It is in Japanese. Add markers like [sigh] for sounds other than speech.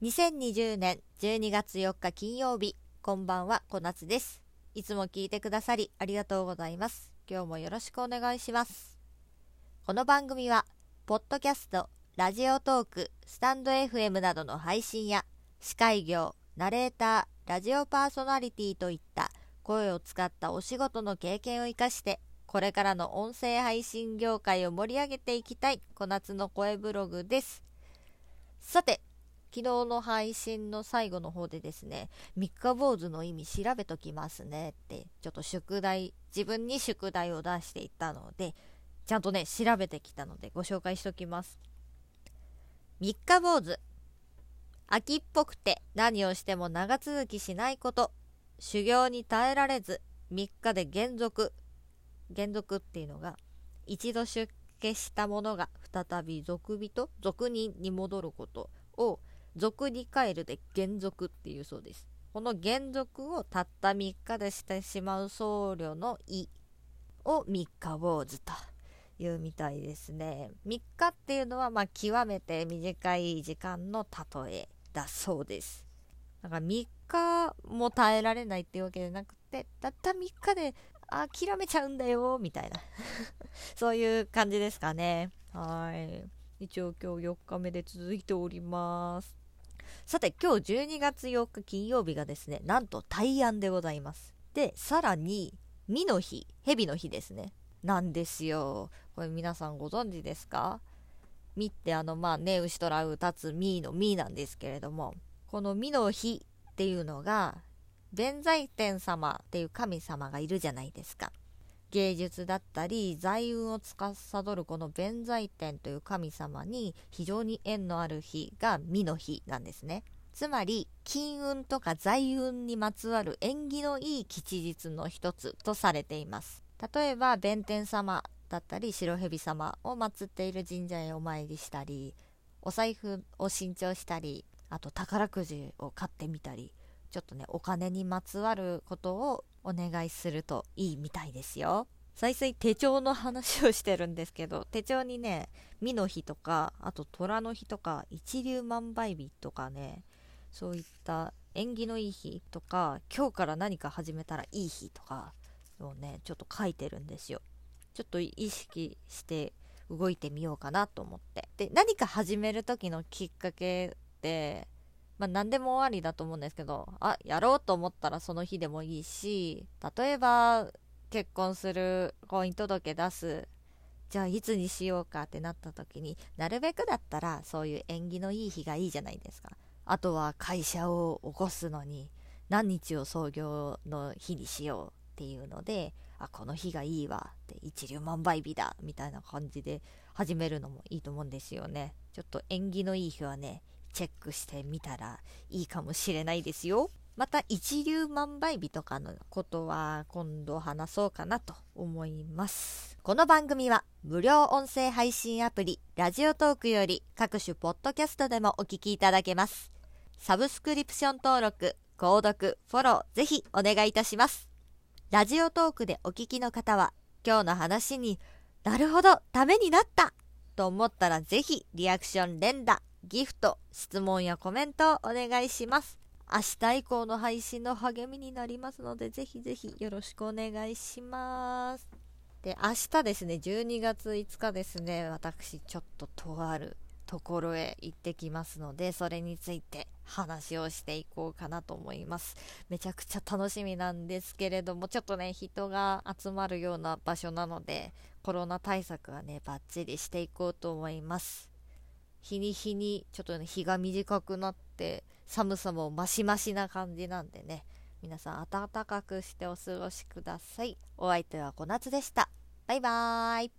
2020年12月4日金曜日こんばんは小夏です。いつも聞いてくださりありがとうございます。今日もよろしくお願いします。この番組はポッドキャストラジオトークスタンド FM などの配信や司会業ナレーターラジオパーソナリティといった声を使ったお仕事の経験を生かしてこれからの音声配信業界を盛り上げていきたい小夏の声ブログです。さて昨日の配信の最後の方でですね、三日坊主の意味調べときますねって、ちょっと宿題、自分に宿題を出していったので、ちゃんとね、調べてきたのでご紹介しときます。三日坊主。秋っぽくて何をしても長続きしないこと。修行に耐えられず、3日で減俗。減俗っていうのが、一度出家したものが再び俗人、俗人に戻ることを俗に帰るで減俗っていうそうです。この減俗をたった3日でしてしまう僧侶の意を三日坊主というみたいですね。3日っていうのはまあ極めて短い時間の例えだそうです。だから3日も耐えられないっていうわけじゃなくて、たった3日で諦めちゃうんだよみたいな [laughs] そういう感じですかね。はい。一応今日4日目で続いております。さて今日12月8日金曜日がですねなんと大安でございます。でさらに美の日蛇の日ですね。なんですよ。これ皆さんご存知ですか？美ってあのまあね牛とらう立つミのミなんですけれどもこの美の日っていうのが弁財天様っていう神様がいるじゃないですか。芸術だったり財運を司るこの弁財天という神様に非常に縁のある日が美の日なんですね。つまり金運とか財運にまつわる縁起のいい吉日の一つとされています。例えば弁天様だったり白蛇様を祀っている神社へお参りしたりお財布を新調したりあと宝くじを買ってみたりちょっとねお金にまつわることをお願いするといいみたいですよ。最初手帳の話をしてるんですけど、手帳にね、美の日とか、あと虎の日とか、一粒万倍日とかね、そういった縁起のいい日とか、今日から何か始めたらいい日とかをね、ちょっと書いてるんですよ。ちょっと意識して動いてみようかなと思って。で、何か始める時のきっかけって、まあ、何でもありだと思うんですけど、あ、やろうと思ったらその日でもいいし、例えば、結婚する婚姻届出す、じゃあいつにしようかってなった時になるべくだったらそういう縁起のいい日がいいじゃないですか。あとは会社を起こすのに何日を創業の日にしようっていうので、あ、この日がいいわって一粒万倍日だみたいな感じで始めるのもいいと思うんですよね。ちょっと縁起のいい日はね、チェックしてみたらいいかもしれないですよ。また一粒万倍日とかのことは今度話そうかなと思います。この番組は無料音声配信アプリラジオトークより各種ポッドキャストでもお聞きいただけます。サブスクリプション登録、購読、フォローぜひお願いいたします。ラジオトークでお聞きの方は今日の話になるほどためになったと思ったらぜひリアクション連打ギフト、質問やコメントをお願いします。明日以降の配信の励みになりますので、ぜひぜひよろしくお願いします。で、明日ですね、12月5日ですね、私ちょっととあるところへ行ってきますので、それについて話をしていこうかなと思います。めちゃくちゃ楽しみなんですけれども、ちょっとね、人が集まるような場所なので、コロナ対策はね、バッチリしていこうと思います。日に日にちょっとね日が短くなって寒さもマシマシな感じなんでね。皆さん暖かくしてお過ごしください。お相手は小夏でした。バイバーイ。